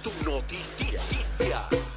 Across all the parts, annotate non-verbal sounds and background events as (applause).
su noticia.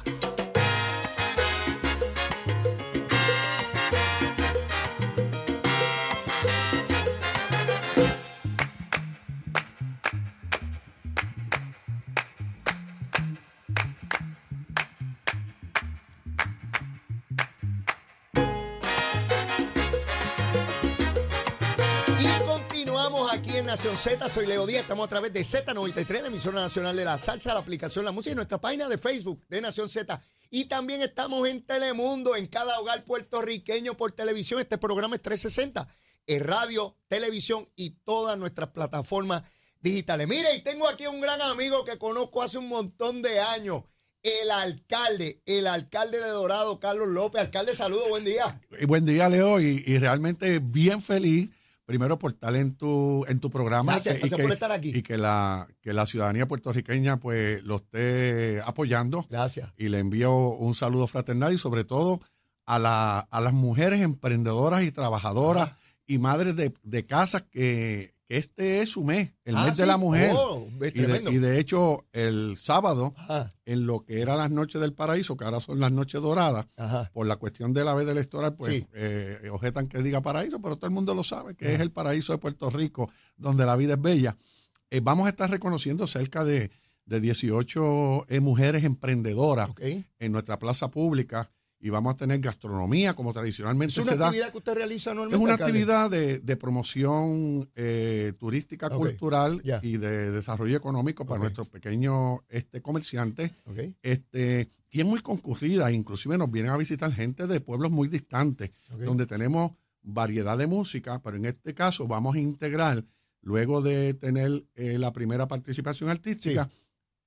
Aquí en Nación Z. Soy Leo Díaz. Estamos a través de Z93, la emisora nacional de la salsa, la aplicación La Música y nuestra página de Facebook de Nación Z. Y también estamos en Telemundo, en cada hogar puertorriqueño por televisión. Este programa es 360, en radio, televisión y todas nuestras plataformas digitales. Mire, y tengo aquí un gran amigo que conozco hace un montón de años. El alcalde, el alcalde de Dorado, Carlos López. Alcalde, saludos, buen día. Buen día, Leo, y realmente bien feliz, primero por estar en tu, en tu programa. Gracias, y gracias por estar aquí. Y que la, que la ciudadanía puertorriqueña pues lo esté apoyando. Gracias. Y le envío un saludo fraternal y sobre todo a, la, a las mujeres emprendedoras y trabajadoras y madres de, de casa que, que este es su mes, el Ah, mes de la mujer. Oh, y, de, tremendo. y de hecho, el sábado, Ajá, en lo que eran las noches del paraíso, que ahora son las noches doradas, ajá. por la cuestión de la veda electoral, pues Sí. eh, objetan que diga paraíso, pero todo el mundo lo sabe, que es el paraíso de Puerto Rico, donde la vida es bella. Eh, vamos a estar reconociendo cerca de, de 18 eh, mujeres emprendedoras Ok. en nuestra plaza pública y vamos a tener gastronomía, como tradicionalmente Es se una da. actividad que usted realiza normalmente. Es una alcalde? actividad de, de promoción eh, turística, cultural y de desarrollo económico para nuestros pequeños este, comerciantes. Este, y es muy concurrida, inclusive nos vienen a visitar gente de pueblos muy distantes, donde tenemos variedad de música, pero en este caso vamos a integrar, luego de tener eh, la primera participación artística,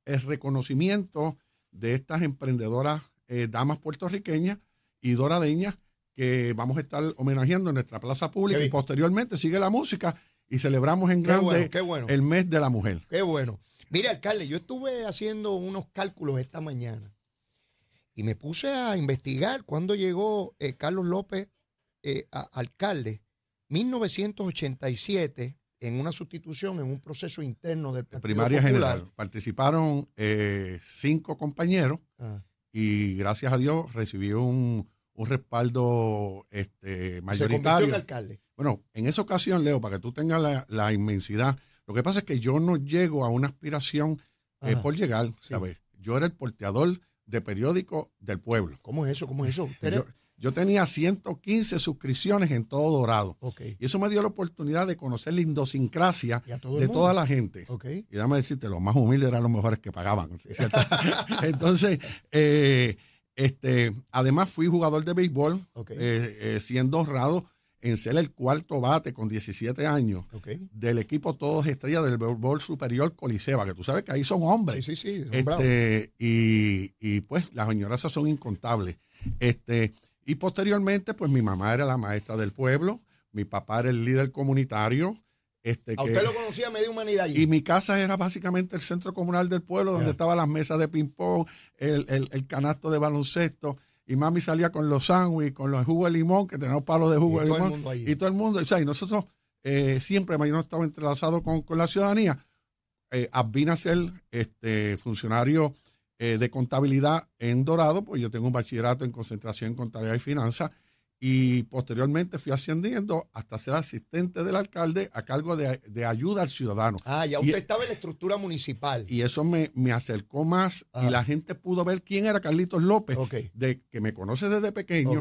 el reconocimiento de estas emprendedoras eh, damas puertorriqueñas y doradeñas que vamos a estar homenajeando en nuestra plaza pública y posteriormente sigue la música y celebramos en Qué grande bueno, qué bueno. el mes de la mujer. Qué bueno. Mire, alcalde, yo estuve haciendo unos cálculos esta mañana y me puse a investigar cuándo llegó eh, Carlos López eh, a- alcalde. 1987, en una sustitución, en un proceso interno del Partido primaria Popular. general. Participaron eh, cinco compañeros Ah, y gracias a Dios recibió un, un respaldo este, se mayoritario. en alcalde. Bueno, en esa ocasión, Leo, para que tú tengas la, la inmensidad, lo que pasa es que yo no llego a una aspiración eh, por llegar, Sí. ¿sabes? Yo era el porteador de periódico del pueblo. ¿Cómo es eso? ¿Cómo es eso? ¿Usted era- Yo, yo tenía 115 suscripciones en todo Dorado. Y eso me dio la oportunidad de conocer la idiosincrasia de mundo. toda la gente. Ok. Y déjame decirte, los más humildes eran los mejores que pagaban. (laughs) Entonces, eh, este, además fui jugador de béisbol, eh, eh, siendo honrado en ser el cuarto bate con 17 años del equipo Todos Estrellas del béisbol superior Coliseba, que tú sabes que ahí son hombres. Sí, sí, sí. son. Este, y, y, pues las añoranzas son incontables. Este, y posteriormente, pues mi mamá era la maestra del pueblo, mi papá era el líder comunitario. Este, A que- usted lo conocía media humanidad allí. y mi casa era básicamente el centro comunal del pueblo, donde Ya. estaban las mesas de ping-pong, el, el- el canasto de baloncesto. Y mami salía con los sándwiches, con los jugos de limón, que tenemos palos de jugo Y de todo el limón. Y todo el mundo. O sea, y nosotros eh, siempre, yo no estaba entrelazado con, con la ciudadanía. Eh, vine a ser este, funcionario eh, de contabilidad en Dorado, pues yo tengo un bachillerato en concentración en contabilidad y finanzas. Y posteriormente fui ascendiendo hasta ser asistente del alcalde a cargo de, de ayuda al ciudadano. Ah, ya Y- usted estaba en la estructura municipal. Y eso me, me acercó más y la gente pudo ver quién era Carlitos López, de que me conoce desde pequeño,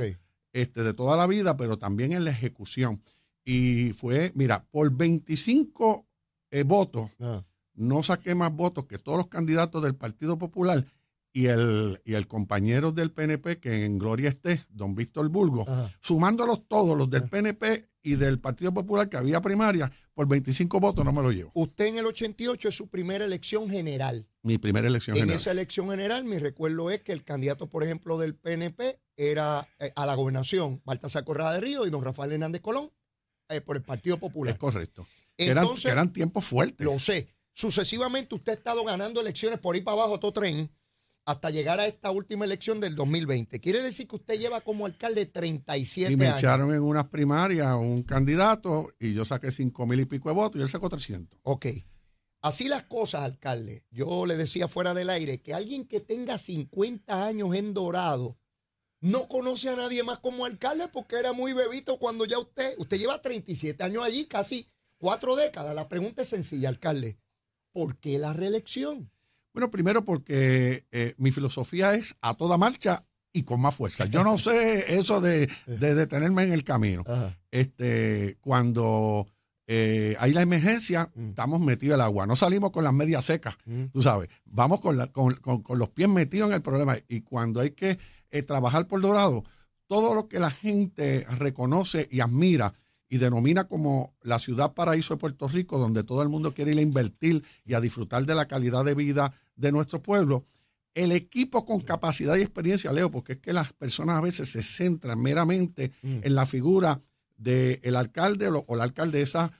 este, de toda la vida, pero también en la ejecución. Y fue, mira, por 25 eh, votos, Ah. No saqué más votos que todos los candidatos del Partido Popular y el, y el compañero del PNP, que en gloria esté, don Víctor Bulgo, Ajá. sumándolos todos, los del. PNP y del Partido Popular, que había primaria, por 25 votos no me lo llevo. Usted en el 88 es su primera elección general. Mi primera elección En general. esa elección general, mi recuerdo es que el candidato, por ejemplo, del PNP era eh, a la gobernación Baltasar Corrada de Río y don Rafael Hernández Colón eh, por el Partido Es Popular. correcto. Que eran, eran tiempos fuertes. lo sé. Sucesivamente usted ha estado ganando elecciones por ahí para abajo todo tren hasta llegar a esta última elección del 2020. Quiere decir que usted lleva como alcalde 37 y me años. echaron en unas primarias un candidato y yo saqué cinco mil y pico de votos y él sacó 300. Ok. Así las cosas, alcalde. Yo le decía fuera del aire que alguien que tenga 50 años en Dorado no conoce a nadie más como alcalde porque era muy bebito cuando ya usted, usted lleva 37 años allí, casi cuatro décadas. La pregunta es sencilla, alcalde. ¿Por qué la reelección? Bueno, primero porque eh, mi filosofía es a toda marcha y con más fuerza. Yo no sé (laughs) eso de, de detenerme en el camino. Ajá. Este, cuando eh, hay la emergencia, Mm. estamos metidos en el agua. No salimos con las medias secas, Mm. tú sabes. Vamos con, la- con, con- con los pies metidos en el problema. Y cuando hay que eh, trabajar por Dorado, todo lo que la gente reconoce y admira y denomina como la ciudad paraíso de Puerto Rico, donde todo el mundo quiere ir a invertir y a disfrutar de la calidad de vida de nuestro pueblo, el equipo con capacidad y experiencia, Leo, porque es que las personas a veces se centran meramente Mm. en la figura del alcalde o, la alcaldesa,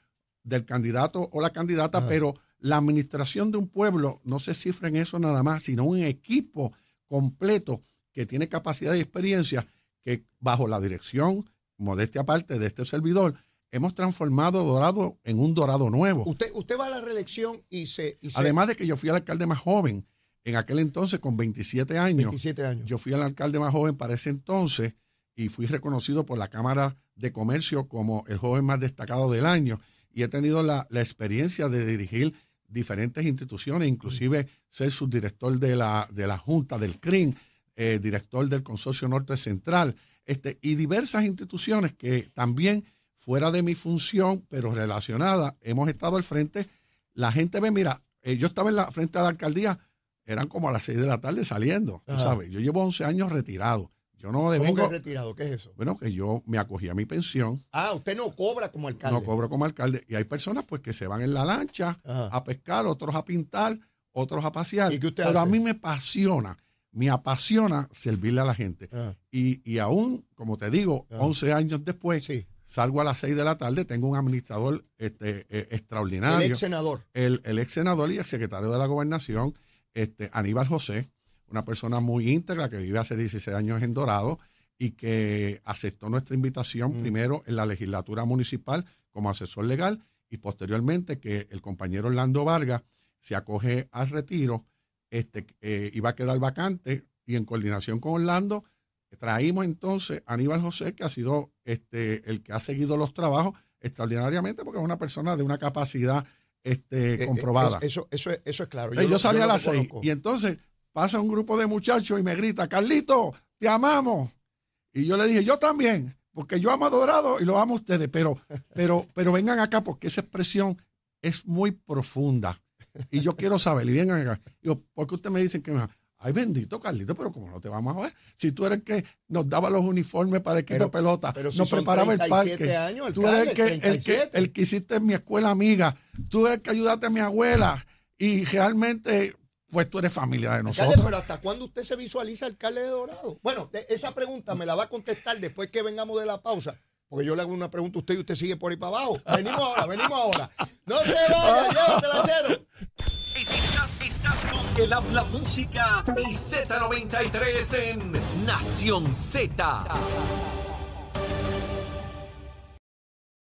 del candidato o la candidata, pero la administración de un pueblo no se cifra en eso nada más, sino un equipo completo que tiene capacidad y experiencia que bajo la dirección, modestia aparte, de este servidor, hemos transformado Dorado en un Dorado nuevo. Usted, usted va a la reelección y se... y se- Además de que yo fui el alcalde más joven en aquel entonces con 27 años. 27 años. Yo fui el alcalde más joven para ese entonces y fui reconocido por la Cámara de Comercio como el joven más destacado del año. Y he tenido la, la experiencia de dirigir diferentes instituciones, inclusive ser subdirector de la, de la Junta del CRIM, eh, director del Consorcio Norte Central, este, y diversas instituciones que también fuera de mi función, pero relacionadas, hemos estado al frente. La gente ve, mira, eh, yo estaba en la frente de la alcaldía, eran como a las 6 de la tarde saliendo, tú Ajá. sabes. Yo llevo 11 años retirado. Yo no ¿Cómo que devengo, retirado? ¿Qué es eso? bueno, que yo me acogí a mi pensión, Ah, usted no cobra como alcalde. no cobro como alcalde, y hay personas pues que se van en la lancha Ajá. a pescar, otros a pintar, otros a pasear. ¿Y qué usted Pero a mí me apasiona, me apasiona servirle a la gente. Ah, Y, y aún, como te digo, Ah. 11 años después, sí. salgo a las 6 de la tarde, tengo un administrador este, eh, extraordinario. El ex senador. el, el ex senador y el secretario de la gobernación, este, Aníbal José, una persona muy íntegra que vive hace 16 años en Dorado y que aceptó nuestra invitación Mm. primero en la legislatura municipal como asesor legal y posteriormente que el compañero Orlando Vargas se acoge al retiro, este, eh, iba a quedar vacante y en coordinación con Orlando traímos entonces a Aníbal José, que ha sido este, el que ha seguido los trabajos extraordinariamente porque es una persona de una capacidad este, Eh, eh, comprobada. Eso, eso, es- eso es claro. Yo, lo- salí a las seis y entonces pasa un grupo de muchachos y me grita, Carlito, te amamos. Y yo le dije, yo también, porque yo amo a Dorado y lo amo a ustedes, pero, pero, pero vengan acá porque esa expresión es muy profunda. Y yo quiero saber, y vengan acá. Digo, ¿por qué ustedes me dicen que me Ay, bendito Carlito, pero como no te vamos a ver. Si tú eres el que nos daba los uniformes para el equipo Pero- de pelota, pero si nos preparaba el 37 parque. años, tú eres el que, el, que, 37. el que hiciste en mi escuela amiga. Tú eres el que ayudaste a mi abuela. Y realmente, pues tú eres familia de Alcalde, nosotros. pero ¿hasta cuándo usted se visualiza alcalde de Dorado? Bueno, esa pregunta me la va a contestar después que vengamos de la pausa. Porque yo le hago una pregunta a usted y usted sigue por ahí para abajo. Venimos ahora, venimos ahora. No se vaya, (laughs) llévatela, cero. Estás, estás con el habla música y Z93 en Nación Z.